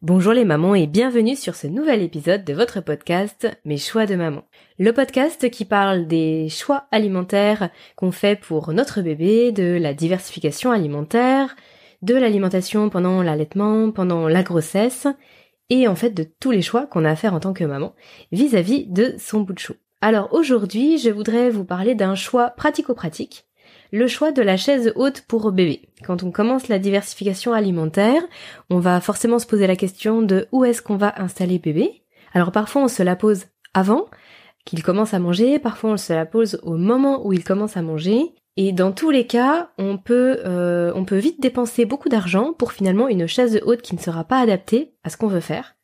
Bonjour les mamans et bienvenue sur ce nouvel épisode de votre podcast Mes choix de maman. Le podcast qui parle des choix alimentaires qu'on fait pour notre bébé, de la diversification alimentaire, de l'alimentation pendant l'allaitement, pendant la grossesse, et en fait de tous les choix qu'on a à faire en tant que maman vis-à-vis de son bout de chou. Alors aujourd'hui, je voudrais vous parler d'un choix pratico-pratique le choix de la chaise haute pour bébé. Quand on commence la diversification alimentaire, on va forcément se poser la question de où est-ce qu'on va installer bébé. Alors parfois on se la pose avant qu'il commence à manger, parfois on se la pose au moment où il commence à manger. Et dans tous les cas, on peut, euh, on peut vite dépenser beaucoup d'argent pour finalement une chaise haute qui ne sera pas adaptée à ce qu'on veut faire.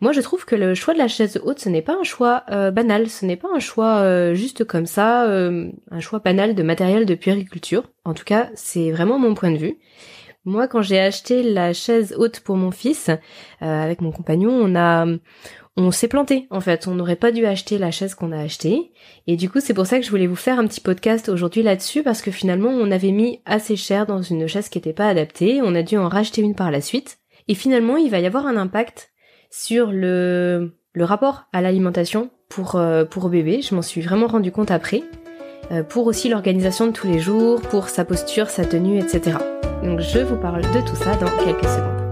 Moi, je trouve que le choix de la chaise haute, ce n'est pas un choix euh, banal, ce n'est pas un choix euh, juste comme ça, euh, un choix banal de matériel de puériculture. En tout cas, c'est vraiment mon point de vue. Moi, quand j'ai acheté la chaise haute pour mon fils, avec mon compagnon, on a, on s'est planté en fait. On n'aurait pas dû acheter la chaise qu'on a achetée. Et du coup, c'est pour ça que je voulais vous faire un petit podcast aujourd'hui là-dessus parce que finalement, on avait mis assez cher dans une chaise qui n'était pas adaptée. On a dû en racheter une par la suite. Et finalement, il va y avoir un impact sur le, le rapport à l'alimentation pour, euh, pour bébé. Je m'en suis vraiment rendu compte après. Euh, pour aussi l'organisation de tous les jours, pour sa posture, sa tenue, etc. Donc je vous parle de tout ça dans quelques secondes.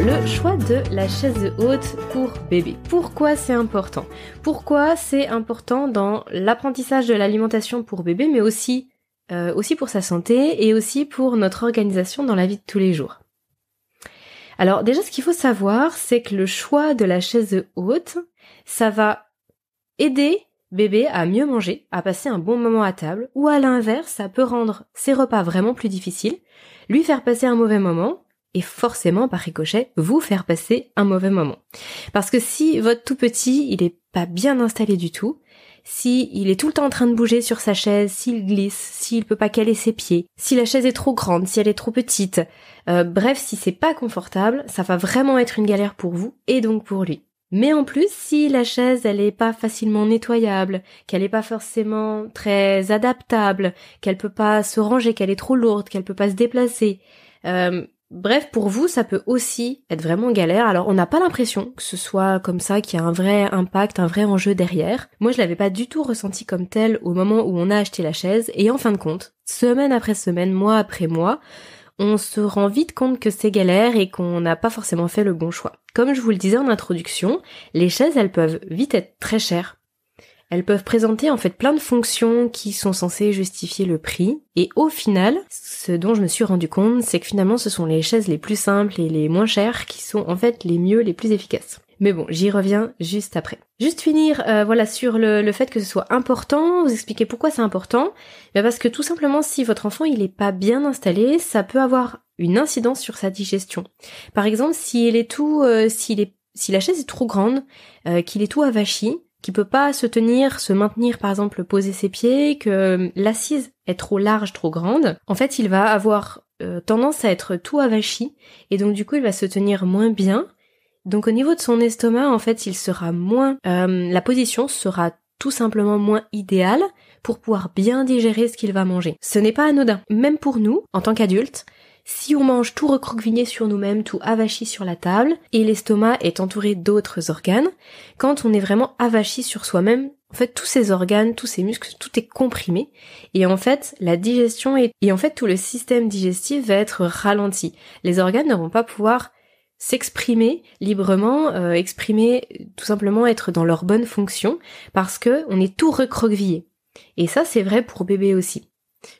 Le choix de la chaise haute pour bébé. Pourquoi c'est important? Pourquoi c'est important dans l'apprentissage de l'alimentation pour bébé, mais aussi, euh, aussi pour sa santé et aussi pour notre organisation dans la vie de tous les jours? Alors déjà, ce qu'il faut savoir, c'est que le choix de la chaise haute, ça va aider bébé à mieux manger, à passer un bon moment à table, ou à l'inverse, ça peut rendre ses repas vraiment plus difficiles, lui faire passer un mauvais moment, et forcément par ricochet vous faire passer un mauvais moment. Parce que si votre tout petit il est pas bien installé du tout, si il est tout le temps en train de bouger sur sa chaise, s'il glisse, s'il peut pas caler ses pieds, si la chaise est trop grande, si elle est trop petite, euh, bref, si c'est pas confortable, ça va vraiment être une galère pour vous et donc pour lui. Mais en plus, si la chaise elle est pas facilement nettoyable, qu'elle est pas forcément très adaptable, qu'elle peut pas se ranger, qu'elle est trop lourde, qu'elle peut pas se déplacer, euh, Bref, pour vous, ça peut aussi être vraiment galère. Alors, on n'a pas l'impression que ce soit comme ça, qu'il y a un vrai impact, un vrai enjeu derrière. Moi, je l'avais pas du tout ressenti comme tel au moment où on a acheté la chaise. Et en fin de compte, semaine après semaine, mois après mois, on se rend vite compte que c'est galère et qu'on n'a pas forcément fait le bon choix. Comme je vous le disais en introduction, les chaises, elles peuvent vite être très chères elles peuvent présenter en fait plein de fonctions qui sont censées justifier le prix. Et au final, ce dont je me suis rendu compte, c'est que finalement ce sont les chaises les plus simples et les moins chères qui sont en fait les mieux, les plus efficaces. Mais bon, j'y reviens juste après. Juste finir, euh, voilà, sur le, fait que ce soit important, vous expliquer pourquoi c'est important. Ben parce que tout simplement, si votre enfant il est pas bien installé, ça peut avoir une incidence sur sa digestion. Par exemple, si est tout, euh, est, si la chaise est trop grande, euh, qu'il est tout avachi, qui peut pas se tenir, se maintenir par exemple poser ses pieds, que l'assise est trop large, trop grande, en fait il va avoir euh, tendance à être tout avachi et donc du coup il va se tenir moins bien. Donc au niveau de son estomac en fait il sera moins, euh, la position sera tout simplement moins idéale pour pouvoir bien digérer ce qu'il va manger. Ce n'est pas anodin, même pour nous en tant qu'adultes. Si on mange tout recroquevillé sur nous-mêmes, tout avachi sur la table, et l'estomac est entouré d'autres organes, quand on est vraiment avachi sur soi-même, en fait, tous ces organes, tous ces muscles, tout est comprimé. Et en fait, la digestion et, et en fait, tout le système digestif va être ralenti. Les organes ne vont pas pouvoir s'exprimer librement, euh, exprimer tout simplement être dans leur bonne fonction parce que on est tout recroquevillé. Et ça, c'est vrai pour bébé aussi.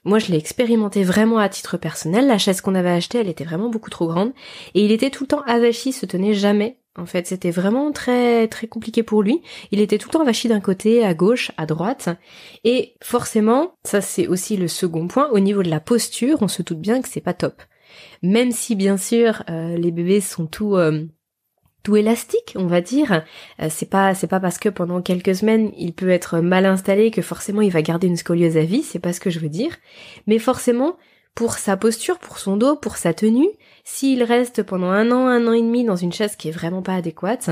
Moi, je l'ai expérimenté vraiment à titre personnel. La chaise qu'on avait achetée, elle était vraiment beaucoup trop grande. Et il était tout le temps avachi, se tenait jamais. En fait, c'était vraiment très, très compliqué pour lui. Il était tout le temps avachi d'un côté, à gauche, à droite. Et forcément, ça c'est aussi le second point, au niveau de la posture, on se doute bien que c'est pas top. Même si, bien sûr, euh, les bébés sont tout, euh, tout élastique, on va dire. Euh, c'est pas c'est pas parce que pendant quelques semaines il peut être mal installé que forcément il va garder une scoliose à vie, c'est pas ce que je veux dire. Mais forcément, pour sa posture, pour son dos, pour sa tenue, s'il reste pendant un an, un an et demi dans une chaise qui est vraiment pas adéquate,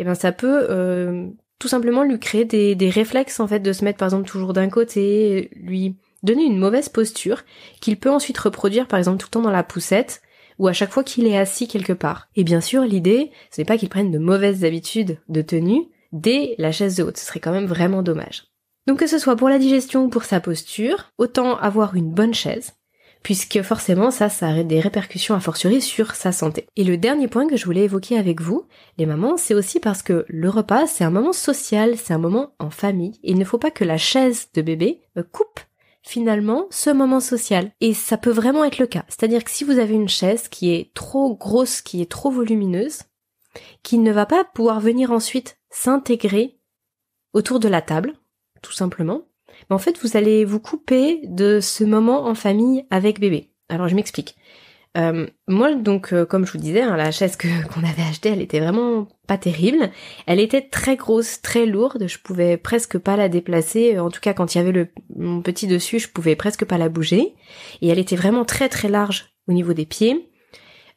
eh ben ça peut euh, tout simplement lui créer des, des réflexes en fait de se mettre par exemple toujours d'un côté, lui donner une mauvaise posture qu'il peut ensuite reproduire par exemple tout le temps dans la poussette ou à chaque fois qu'il est assis quelque part. Et bien sûr, l'idée, ce n'est pas qu'il prenne de mauvaises habitudes de tenue dès la chaise haute. Ce serait quand même vraiment dommage. Donc que ce soit pour la digestion ou pour sa posture, autant avoir une bonne chaise, puisque forcément ça, ça a des répercussions à fortiori sur sa santé. Et le dernier point que je voulais évoquer avec vous, les mamans, c'est aussi parce que le repas, c'est un moment social, c'est un moment en famille, il ne faut pas que la chaise de bébé coupe finalement ce moment social. Et ça peut vraiment être le cas. C'est-à-dire que si vous avez une chaise qui est trop grosse, qui est trop volumineuse, qui ne va pas pouvoir venir ensuite s'intégrer autour de la table, tout simplement, mais en fait vous allez vous couper de ce moment en famille avec bébé. Alors je m'explique. Euh, moi, donc, euh, comme je vous disais, hein, la chaise que qu'on avait achetée, elle était vraiment pas terrible. Elle était très grosse, très lourde. Je pouvais presque pas la déplacer. En tout cas, quand il y avait le mon petit dessus, je pouvais presque pas la bouger. Et elle était vraiment très très large au niveau des pieds.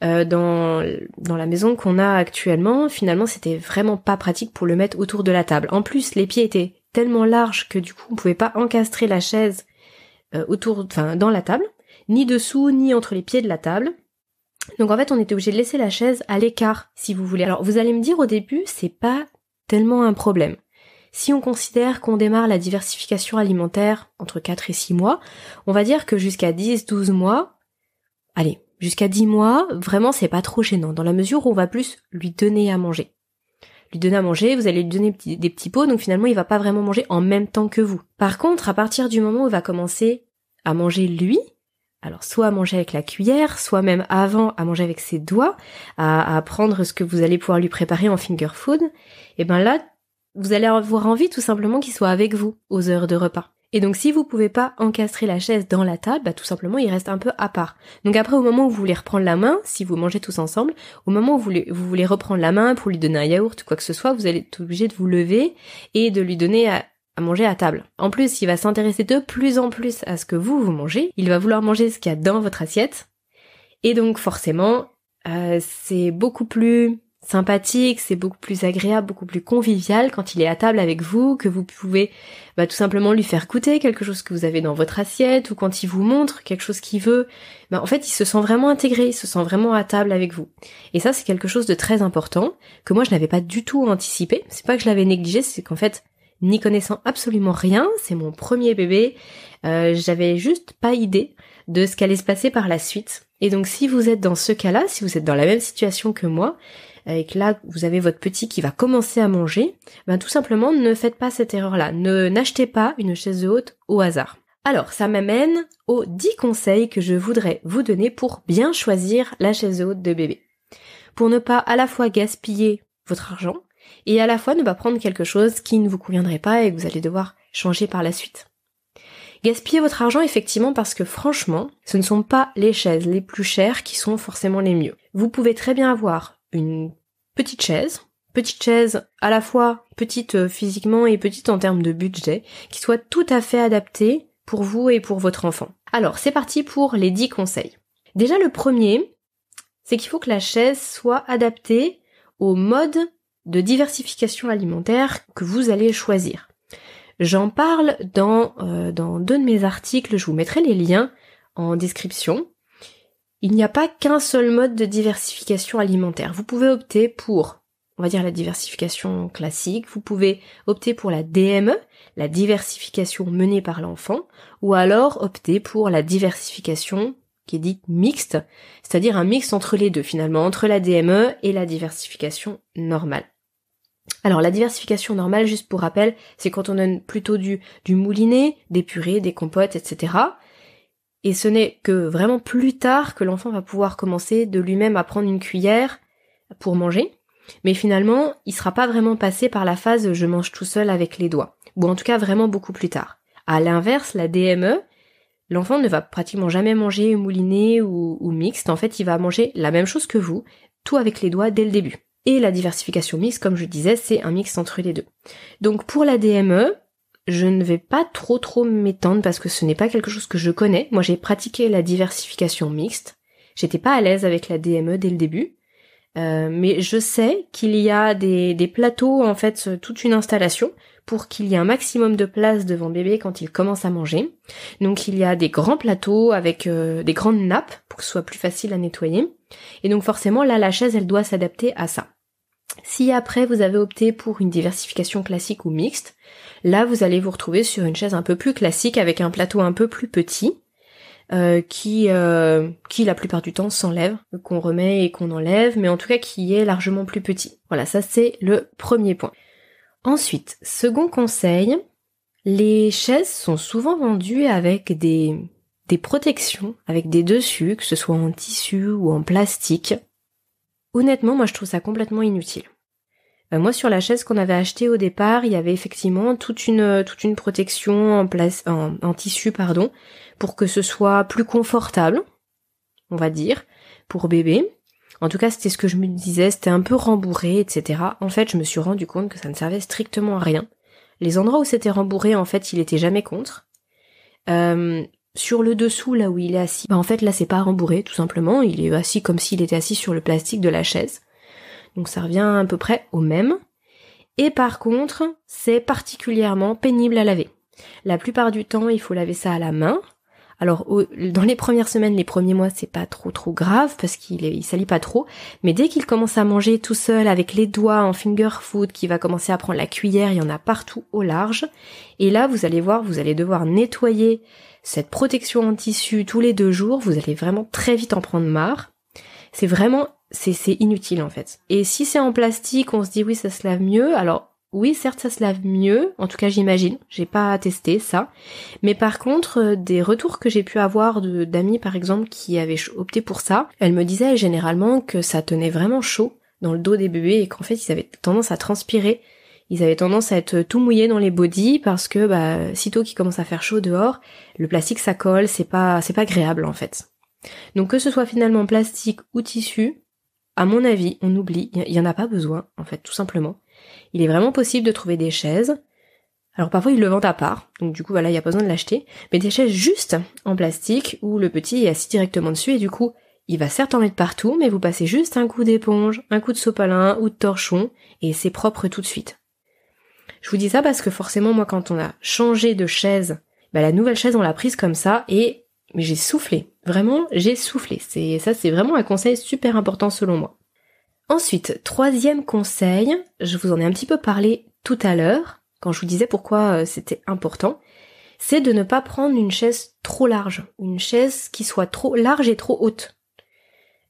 Euh, dans dans la maison qu'on a actuellement, finalement, c'était vraiment pas pratique pour le mettre autour de la table. En plus, les pieds étaient tellement larges que du coup, on pouvait pas encastrer la chaise autour, enfin, dans la table ni dessous, ni entre les pieds de la table. Donc en fait, on était obligé de laisser la chaise à l'écart, si vous voulez. Alors vous allez me dire au début, c'est pas tellement un problème. Si on considère qu'on démarre la diversification alimentaire entre 4 et 6 mois, on va dire que jusqu'à 10, 12 mois, allez, jusqu'à 10 mois, vraiment c'est pas trop gênant, dans la mesure où on va plus lui donner à manger. Lui donner à manger, vous allez lui donner des petits pots, donc finalement il va pas vraiment manger en même temps que vous. Par contre, à partir du moment où il va commencer à manger lui, alors soit à manger avec la cuillère, soit même avant à manger avec ses doigts, à, prendre ce que vous allez pouvoir lui préparer en finger food, et ben là, vous allez avoir envie tout simplement qu'il soit avec vous aux heures de repas. Et donc si vous pouvez pas encastrer la chaise dans la table, bah tout simplement il reste un peu à part. Donc après au moment où vous voulez reprendre la main, si vous mangez tous ensemble, au moment où vous voulez, vous voulez reprendre la main pour lui donner un yaourt ou quoi que ce soit, vous allez être obligé de vous lever et de lui donner à, manger à table. En plus, il va s'intéresser de plus en plus à ce que vous, vous mangez. Il va vouloir manger ce qu'il y a dans votre assiette. Et donc, forcément, euh, c'est beaucoup plus sympathique, c'est beaucoup plus agréable, beaucoup plus convivial quand il est à table avec vous, que vous pouvez bah, tout simplement lui faire goûter quelque chose que vous avez dans votre assiette, ou quand il vous montre quelque chose qu'il veut, bah, en fait il se sent vraiment intégré, il se sent vraiment à table avec vous. Et ça c'est quelque chose de très important, que moi je n'avais pas du tout anticipé, c'est pas que je l'avais négligé, c'est qu'en fait n'y connaissant absolument rien, c'est mon premier bébé, euh, j'avais juste pas idée de ce qu'allait se passer par la suite. Et donc si vous êtes dans ce cas-là, si vous êtes dans la même situation que moi, et que là vous avez votre petit qui va commencer à manger, ben tout simplement ne faites pas cette erreur-là. Ne n'achetez pas une chaise haute au hasard. Alors ça m'amène aux 10 conseils que je voudrais vous donner pour bien choisir la chaise haute de bébé. Pour ne pas à la fois gaspiller votre argent, et à la fois ne pas prendre quelque chose qui ne vous conviendrait pas et que vous allez devoir changer par la suite. Gaspillez votre argent effectivement parce que franchement, ce ne sont pas les chaises les plus chères qui sont forcément les mieux. Vous pouvez très bien avoir une petite chaise, petite chaise à la fois petite euh, physiquement et petite en termes de budget, qui soit tout à fait adaptée pour vous et pour votre enfant. Alors, c'est parti pour les 10 conseils. Déjà, le premier, c'est qu'il faut que la chaise soit adaptée au mode de diversification alimentaire que vous allez choisir. J'en parle dans, euh, dans deux de mes articles, je vous mettrai les liens en description. Il n'y a pas qu'un seul mode de diversification alimentaire. Vous pouvez opter pour, on va dire la diversification classique, vous pouvez opter pour la DME, la diversification menée par l'enfant, ou alors opter pour la diversification qui est dite mixte, c'est-à-dire un mix entre les deux finalement, entre la DME et la diversification normale. Alors la diversification normale, juste pour rappel, c'est quand on donne plutôt du, du mouliné, des purées, des compotes, etc. Et ce n'est que vraiment plus tard que l'enfant va pouvoir commencer de lui-même à prendre une cuillère pour manger. Mais finalement, il sera pas vraiment passé par la phase je mange tout seul avec les doigts. Ou en tout cas vraiment beaucoup plus tard. À l'inverse, la DME, l'enfant ne va pratiquement jamais manger mouliné ou, ou mixte. En fait, il va manger la même chose que vous, tout avec les doigts dès le début. Et la diversification mixte, comme je disais, c'est un mix entre les deux. Donc pour la DME, je ne vais pas trop trop m'étendre parce que ce n'est pas quelque chose que je connais. Moi j'ai pratiqué la diversification mixte. J'étais pas à l'aise avec la DME dès le début. Euh, mais je sais qu'il y a des, des plateaux, en fait, toute une installation pour qu'il y ait un maximum de place devant bébé quand il commence à manger. Donc il y a des grands plateaux avec euh, des grandes nappes pour que ce soit plus facile à nettoyer. Et donc forcément là la chaise elle doit s'adapter à ça. Si après vous avez opté pour une diversification classique ou mixte, là vous allez vous retrouver sur une chaise un peu plus classique avec un plateau un peu plus petit. Euh, qui euh, qui la plupart du temps s'enlève, qu'on remet et qu'on enlève, mais en tout cas qui est largement plus petit. Voilà, ça c'est le premier point. Ensuite, second conseil, les chaises sont souvent vendues avec des des protections, avec des dessus, que ce soit en tissu ou en plastique. Honnêtement, moi je trouve ça complètement inutile. Euh, moi sur la chaise qu'on avait achetée au départ, il y avait effectivement toute une toute une protection en, tissu pardon, pour que ce soit plus confortable, on va dire, pour bébé. En tout cas, c'était ce que je me disais, c'était un peu rembourré, etc. En fait, je me suis rendu compte que ça ne servait strictement à rien. Les endroits où c'était rembourré, en fait, il était jamais contre. Euh, sur le dessous, là où il est assis, bah en fait là c'est pas rembourré, tout simplement, il est assis comme s'il était assis sur le plastique de la chaise. Donc ça revient à peu près au même. Et par contre, c'est particulièrement pénible à laver. La plupart du temps, il faut laver ça à la main. Alors dans les premières semaines, les premiers mois, c'est pas trop trop grave parce qu'il il salit pas trop, mais dès qu'il commence à manger tout seul avec les doigts en finger food, qui va commencer à prendre la cuillère, il y en a partout au large. Et là, vous allez voir, vous allez devoir nettoyer cette protection en tissu tous les deux jours, vous allez vraiment très vite en prendre marre. C'est vraiment, c'est, inutile en fait. Et si c'est en plastique, on se dit oui, ça se lave mieux. Alors oui, certes, ça se lave mieux. En tout cas, j'imagine. J'ai pas testé ça. Mais par contre, euh, des retours que j'ai pu avoir d'amis, par exemple, qui avaient opté pour ça, elles me disaient généralement que ça tenait vraiment chaud dans le dos des bébés et qu'en fait, ils avaient tendance à transpirer ils avaient tendance à être tout mouillés dans les bodys parce que bah sitôt qu'il commence à faire chaud dehors, le plastique ça colle, c'est pas c'est pas agréable en fait. Donc que ce soit finalement plastique ou tissu, à mon avis, on oublie, il y en a pas besoin en fait, tout simplement. Il est vraiment possible de trouver des chaises. Alors parfois ils le vendent à part, donc du coup voilà, il y a pas besoin de l'acheter, mais des chaises juste en plastique où le petit est assis directement dessus et du coup il va certes en mettre partout, mais vous passez juste un coup d'éponge, un coup de sopalin ou de torchon, et c'est propre tout de suite. Je vous dis ça parce que forcément, moi, quand on a changé de chaise, bah, la nouvelle chaise, on l'a prise comme ça et j'ai soufflé. Vraiment, j'ai soufflé. C'est ça, c'est vraiment un conseil super important selon moi. Ensuite, troisième conseil, je vous en ai un petit peu parlé tout à l'heure quand je vous disais pourquoi euh, c'était important, c'est de ne pas prendre une chaise trop large, une chaise qui soit trop large et trop haute.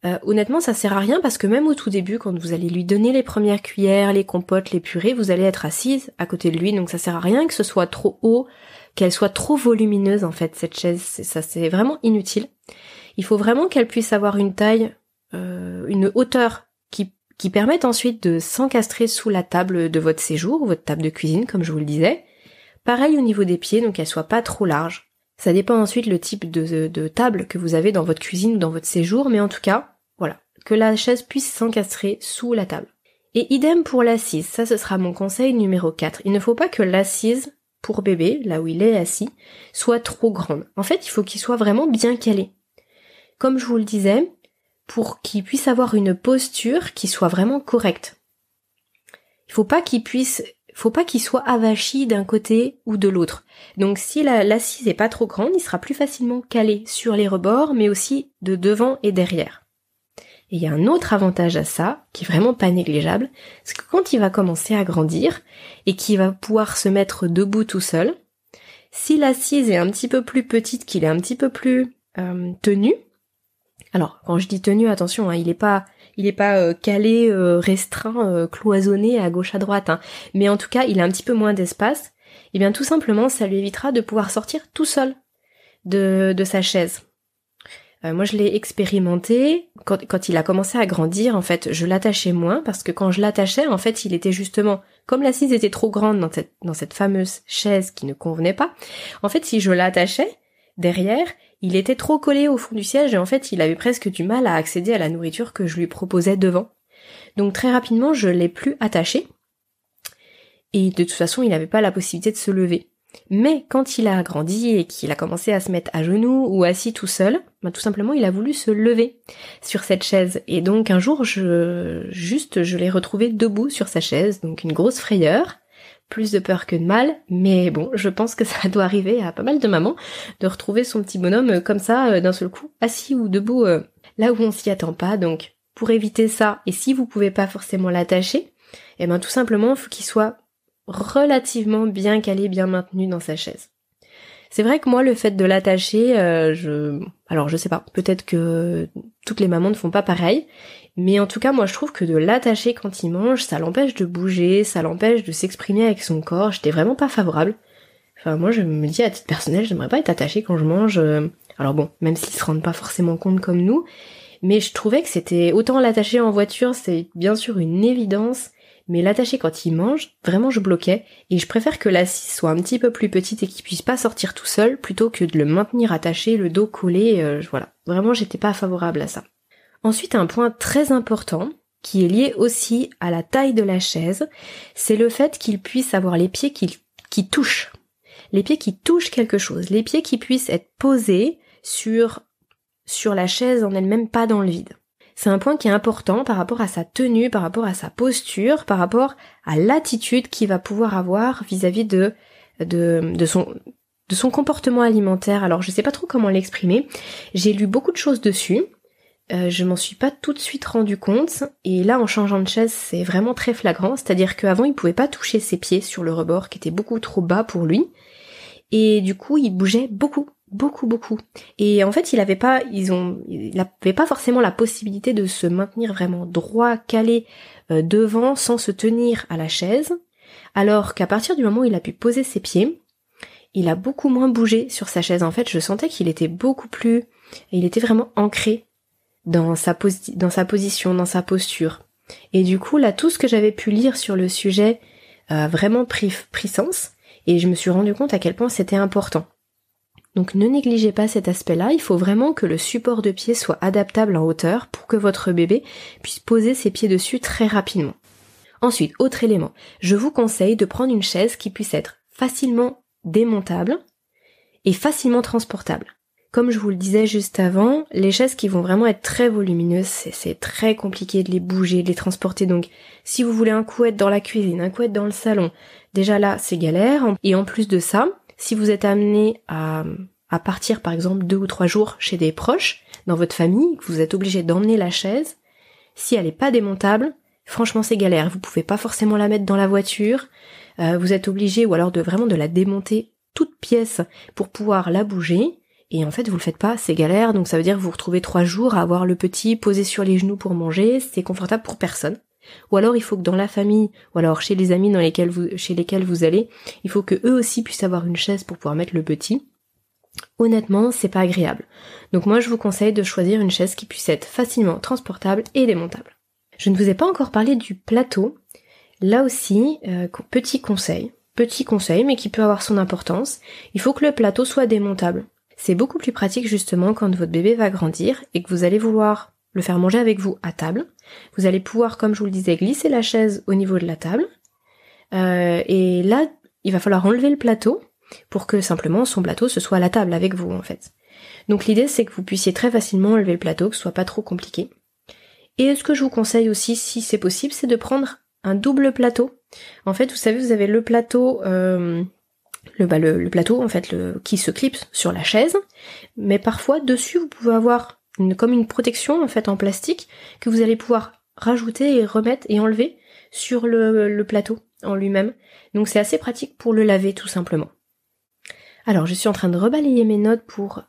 Euh, honnêtement, ça sert à rien parce que même au tout début, quand vous allez lui donner les premières cuillères, les compotes, les purées, vous allez être assise à côté de lui, donc ça sert à rien que ce soit trop haut, qu'elle soit trop volumineuse en fait cette chaise. Ça c'est vraiment inutile. Il faut vraiment qu'elle puisse avoir une taille, euh, une hauteur qui qui permette ensuite de s'encastrer sous la table de votre séjour, votre table de cuisine, comme je vous le disais. Pareil au niveau des pieds, donc qu'elle soit pas trop large. Ça dépend ensuite le type de, table que vous avez dans votre cuisine ou dans votre séjour, mais en tout cas, voilà, que la chaise puisse s'encastrer sous la table. Et idem pour l'assise, ça ce sera mon conseil numéro 4. Il ne faut pas que l'assise pour bébé, là où il est assis, soit trop grande. En fait, il faut qu'il soit vraiment bien calé. Comme je vous le disais, pour qu'il puisse avoir une posture qui soit vraiment correcte. Il faut pas qu'il puisse faut pas qu'il soit avachi d'un côté ou de l'autre. Donc si l'assise est pas trop grande, il sera plus facilement calé sur les rebords, mais aussi de devant et derrière. Et il y a un autre avantage à ça, qui est vraiment pas négligeable, c'est que quand il va commencer à grandir et qu'il va pouvoir se mettre debout tout seul, si l'assise est un petit peu plus petite, qu'il est un petit peu plus euh, tenu, alors quand je dis tenu, attention, hein, il est pas il n'est pas euh, calé, euh, restreint, euh, cloisonné à gauche à droite, hein. mais en tout cas il a un petit peu moins d'espace, et eh bien tout simplement ça lui évitera de pouvoir sortir tout seul de, de sa chaise. moi je l'ai expérimenté quand, quand, il a commencé à grandir en fait je l'attachais moins parce que quand je l'attachais en fait il était justement comme l'assise était trop grande dans cette, dans cette fameuse chaise qui ne convenait pas en fait si je l'attachais derrière il était trop collé au fond du siège et en fait il avait presque du mal à accéder à la nourriture que je lui proposais devant. Donc très rapidement je l'ai plus attaché et de toute façon il n'avait pas la possibilité de se lever. Mais quand il a grandi et qu'il a commencé à se mettre à genoux ou assis tout seul, bah, tout simplement il a voulu se lever sur cette chaise. Et donc un jour, je, juste, je l'ai retrouvé debout sur sa chaise, donc une grosse frayeur plus de peur que de mal, mais bon, je pense que ça doit arriver à pas mal de mamans de retrouver son petit bonhomme euh, comme ça euh, d'un seul coup, assis ou debout euh, là où on s'y attend pas. Donc pour éviter ça, et si vous pouvez pas forcément l'attacher, eh ben tout simplement, faut qu'il soit relativement bien calé, bien maintenu dans sa chaise. C'est vrai que moi, le fait de l'attacher, je, alors je sais pas, peut-être que toutes les mamans ne font pas pareil, mais en tout cas, moi je trouve que de l'attacher quand il mange, ça l'empêche de bouger, ça l'empêche de s'exprimer avec son corps. J'étais vraiment pas favorable. Enfin, moi je me dis à titre personnel, j'aimerais pas être attachée quand je mange. Euh, alors bon, même s'ils se rendent pas forcément compte comme nous, mais je trouvais que c'était autant l'attacher en voiture, c'est bien sûr une évidence, mais l'attacher quand il mange, vraiment je bloquais, et je préfère que l'assise soit un petit peu plus petite et qu'il puisse pas sortir tout seul, plutôt que de le maintenir attaché, le dos collé, euh, voilà. Vraiment j'étais pas favorable à ça. Ensuite, un point très important, qui est lié aussi à la taille de la chaise, c'est le fait qu'il puisse avoir les pieds qui, touchent. Les pieds qui touchent quelque chose, les pieds qui puissent être posés sur, sur la chaise en elle-même, pas dans le vide. C'est un point qui est important par rapport à sa tenue, par rapport à sa posture, par rapport à l'attitude qu'il va pouvoir avoir vis-à-vis de, de, son, de son comportement alimentaire. Alors je sais pas trop comment l'exprimer. J'ai lu beaucoup de choses dessus. Euh, je m'en suis pas tout de suite rendu compte. Et là en changeant de chaise c'est vraiment très flagrant, c'est-à-dire qu'avant il pouvait pas toucher ses pieds sur le rebord qui était beaucoup trop bas pour lui. Et du coup il bougeait beaucoup beaucoup beaucoup. Et en fait il avait pas ils ont il avait pas forcément la possibilité de se maintenir vraiment droit calé euh, devant sans se tenir à la chaise. Alors qu'à partir du moment où il a pu poser ses pieds il a beaucoup moins bougé sur sa chaise. En fait je sentais qu'il était beaucoup plus il était vraiment ancré dans sa, position, dans sa posture. Et du coup, là, tout ce que j'avais pu lire sur le sujet a vraiment pris, pris sens, et je me suis rendu compte à quel point c'était important. Donc ne négligez pas cet aspect-là, il faut vraiment que le support de pied soit adaptable en hauteur pour que votre bébé puisse poser ses pieds dessus très rapidement. Ensuite, autre élément, je vous conseille de prendre une chaise qui puisse être facilement démontable et facilement transportable. Comme je vous le disais juste avant, les chaises qui vont vraiment être très volumineuses, c'est très compliqué de les bouger, de les transporter. Donc si vous voulez un couette dans la cuisine, un couette dans le salon, déjà là c'est galère. Et en plus de ça, si vous êtes amené à, partir par exemple deux ou trois jours chez des proches, dans votre famille, que vous êtes obligé d'emmener la chaise, si elle n'est pas démontable, franchement c'est galère. Vous pouvez pas forcément la mettre dans la voiture. Euh, vous êtes obligé ou alors de vraiment de la démonter toute pièce pour pouvoir la bouger. Et en fait, vous le faites pas, c'est galère, donc ça veut dire que vous retrouvez trois jours à avoir le petit posé sur les genoux pour manger, c'est confortable pour personne. Ou alors il faut que dans la famille, ou alors chez les amis dans lesquels vous, chez lesquels vous allez, il faut que eux aussi puissent avoir une chaise pour pouvoir mettre le petit. Honnêtement, c'est pas agréable. Donc moi, je vous conseille de choisir une chaise qui puisse être facilement transportable et démontable. Je ne vous ai pas encore parlé du plateau. Là aussi, euh, petit conseil, petit conseil, mais qui peut avoir son importance. Il faut que le plateau soit démontable. C'est beaucoup plus pratique justement quand votre bébé va grandir et que vous allez vouloir le faire manger avec vous à table. Vous allez pouvoir, comme je vous le disais, glisser la chaise au niveau de la table. Euh, et là, il va falloir enlever le plateau pour que simplement son plateau se soit à la table avec vous en fait. Donc l'idée c'est que vous puissiez très facilement enlever le plateau, que ce soit pas trop compliqué. Et ce que je vous conseille aussi, si c'est possible, c'est de prendre un double plateau. En fait, vous savez, vous avez le plateau euh, le, bah, le, plateau en fait le, qui se clipse sur la chaise, mais parfois dessus vous pouvez avoir une, comme une protection en fait en plastique que vous allez pouvoir rajouter et remettre et enlever sur le, le plateau en lui-même. Donc c'est assez pratique pour le laver tout simplement. Alors je suis en train de rebalayer mes notes pour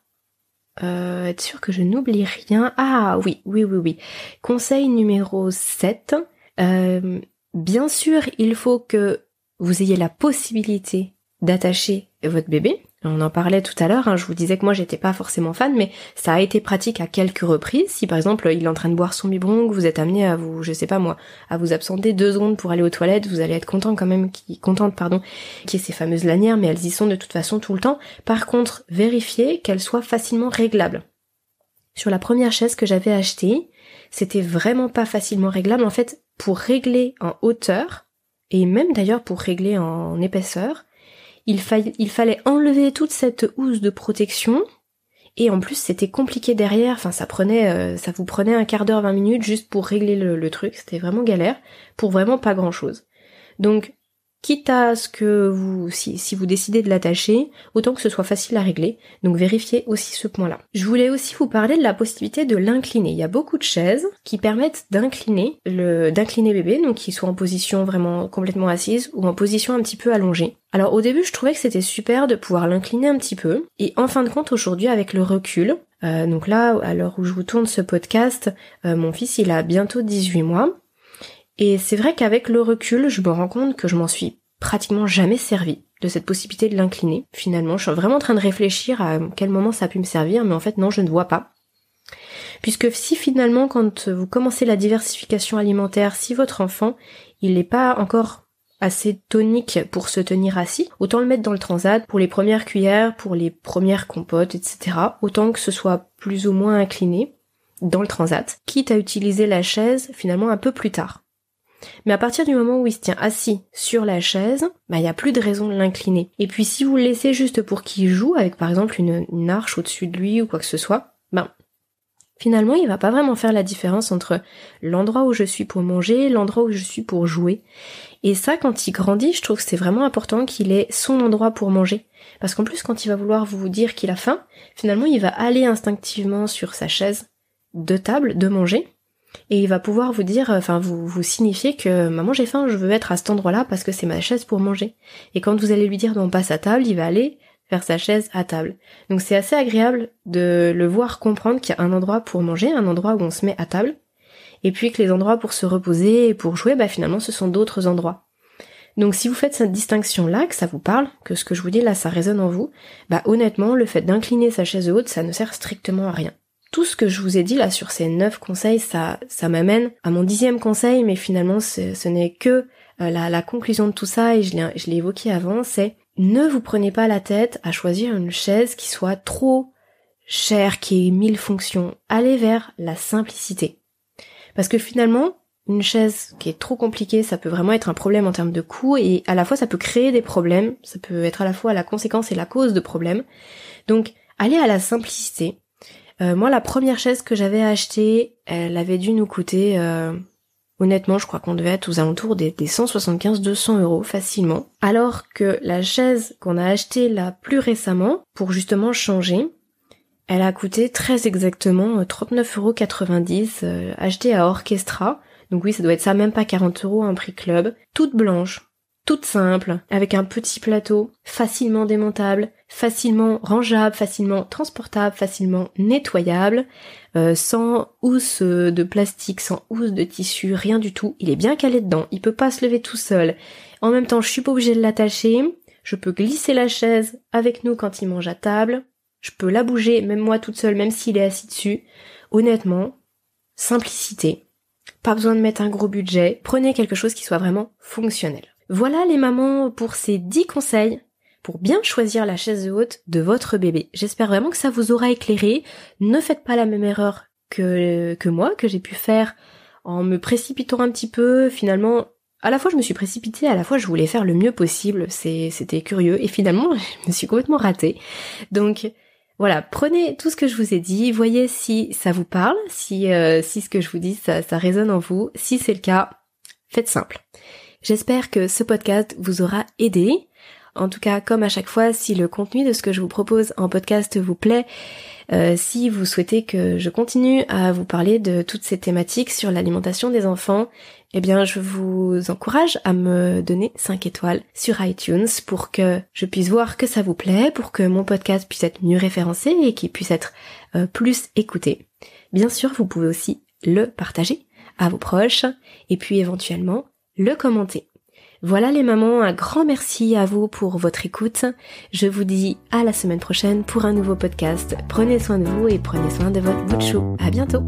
euh, être sûr que je n'oublie rien. Ah oui, oui, oui, oui. Conseil numéro 7. Euh, bien sûr, il faut que vous ayez la possibilité d'attacher votre bébé. On en parlait tout à l'heure, hein, je vous disais que moi j'étais pas forcément fan, mais ça a été pratique à quelques reprises. Si par exemple il est en train de boire son biberon, que vous êtes amené à vous, je sais pas moi, à vous absenter deux secondes pour aller aux toilettes, vous allez être content quand même, qui, contente pardon, qu'il y ait ces fameuses lanières, mais elles y sont de toute façon tout le temps. Par contre, vérifiez qu'elles soient facilement réglables. Sur la première chaise que j'avais achetée, c'était vraiment pas facilement réglable. En fait, pour régler en hauteur, et même d'ailleurs pour régler en épaisseur, il, fallait enlever toute cette housse de protection et en plus, c'était compliqué derrière. Enfin, ça prenait, euh, ça vous prenait un quart d'heure, 20 minutes juste pour régler le, le truc. C'était vraiment galère pour vraiment pas grand chose. Donc, quitte à ce que vous, si, vous décidez de l'attacher, autant que ce soit facile à régler. Donc vérifiez aussi ce point-là. Je voulais aussi vous parler de la possibilité de l'incliner. Il y a beaucoup de chaises qui permettent d'incliner le, d'incliner bébé, donc qu'il soit en position vraiment complètement assise ou en position un petit peu allongée. Alors au début, je trouvais que c'était super de pouvoir l'incliner un petit peu. Et en fin de compte, aujourd'hui, avec le recul, euh, donc là, à l'heure où je vous tourne ce podcast, euh, mon fils, il a bientôt 18 mois. Et c'est vrai qu'avec le recul, je me rends compte que je m'en suis pratiquement jamais servi de cette possibilité de l'incliner. Finalement, je suis vraiment en train de réfléchir à quel moment ça a pu me servir, mais en fait non, je ne vois pas. Puisque si finalement, quand vous commencez la diversification alimentaire, si votre enfant, il n'est pas encore assez tonique pour se tenir assis, autant le mettre dans le transat pour les premières cuillères, pour les premières compotes, etc. Autant que ce soit plus ou moins incliné dans le transat, quitte à utiliser la chaise finalement un peu plus tard. Mais à partir du moment où il se tient assis sur la chaise, bah, il n'y a plus de raison de l'incliner. Et puis si vous le laissez juste pour qu'il joue, avec par exemple une, arche au-dessus de lui ou quoi que ce soit, ben finalement il va pas vraiment faire la différence entre l'endroit où je suis pour manger, l'endroit où je suis pour jouer. Et ça, quand il grandit, je trouve que c'est vraiment important qu'il ait son endroit pour manger. Parce qu'en plus, quand il va vouloir vous dire qu'il a faim, finalement, il va aller instinctivement sur sa chaise de table, de manger, et il va pouvoir vous dire, enfin vous vous signifier que maman j'ai faim, je veux être à cet endroit-là parce que c'est ma chaise pour manger. Et quand vous allez lui dire on passe à table, il va aller faire sa chaise à table. Donc c'est assez agréable de le voir comprendre qu'il y a un endroit pour manger, un endroit où on se met à table, et puis que les endroits pour se reposer et pour jouer, bah finalement ce sont d'autres endroits. Donc si vous faites cette distinction là, que ça vous parle, que ce que je vous dis là ça résonne en vous, bah honnêtement le fait d'incliner sa chaise haute, ça ne sert strictement à rien tout ce que je vous ai dit là sur ces neuf conseils, ça, m'amène à mon dixième conseil, mais finalement ce n'est que euh, la, la, conclusion de tout ça, et je l'ai évoqué avant, c'est ne vous prenez pas la tête à choisir une chaise qui soit trop chère, qui ait mille fonctions. Allez vers la simplicité. Parce que finalement, une chaise qui est trop compliquée, ça peut vraiment être un problème en termes de coût, et à la fois ça peut créer des problèmes, ça peut être à la fois la conséquence et la cause de problèmes. Donc, allez à la simplicité, euh, moi, la première chaise que j'avais achetée, elle avait dû nous coûter, euh, honnêtement, je crois qu'on devait être aux alentours des, des 175-200 euros facilement. Alors que la chaise qu'on a achetée là plus récemment, pour justement changer, elle a coûté très exactement 39,90 euros, euh, achetée à Orchestra. Donc oui, ça doit être ça, même pas 40 euros, un prix club. Toute blanche, toute simple, avec un petit plateau, facilement démontable, facilement rangeable, facilement transportable, facilement nettoyable, euh, sans housse de plastique, sans housse de tissu, rien du tout. Il est bien calé dedans, il peut pas se lever tout seul. En même temps, je suis pas obligée de l'attacher, je peux glisser la chaise avec nous quand il mange à table, je peux la bouger, même moi toute seule, même s'il est assis dessus. Honnêtement, simplicité. Pas besoin de mettre un gros budget, prenez quelque chose qui soit vraiment fonctionnel. Voilà les mamans pour ces 10 conseils pour bien choisir la chaise haute de votre bébé. J'espère vraiment que ça vous aura éclairé. Ne faites pas la même erreur que, que moi, que j'ai pu faire en me précipitant un petit peu. Finalement, à la fois je me suis précipitée, à la fois je voulais faire le mieux possible. c'était curieux. Et finalement, je me suis complètement ratée. Donc, voilà, prenez tout ce que je vous ai dit, voyez si ça vous parle, si, euh, si ce que je vous dis, ça, ça résonne en vous. Si c'est le cas, faites simple. J'espère que ce podcast vous aura aidé. En tout cas, comme à chaque fois, si le contenu de ce que je vous propose en podcast vous plaît, euh, si vous souhaitez que je continue à vous parler de toutes ces thématiques sur l'alimentation des enfants, eh bien, je vous encourage à me donner 5 étoiles sur iTunes pour que je puisse voir que ça vous plaît, pour que mon podcast puisse être mieux référencé et qu'il puisse être euh, plus écouté. Bien sûr, vous pouvez aussi le partager à vos proches et puis éventuellement le commenter. Voilà les mamans, un grand merci à vous pour votre écoute. Je vous dis à la semaine prochaine pour un nouveau podcast. Prenez soin de vous et prenez soin de votre bout de chou. À bientôt!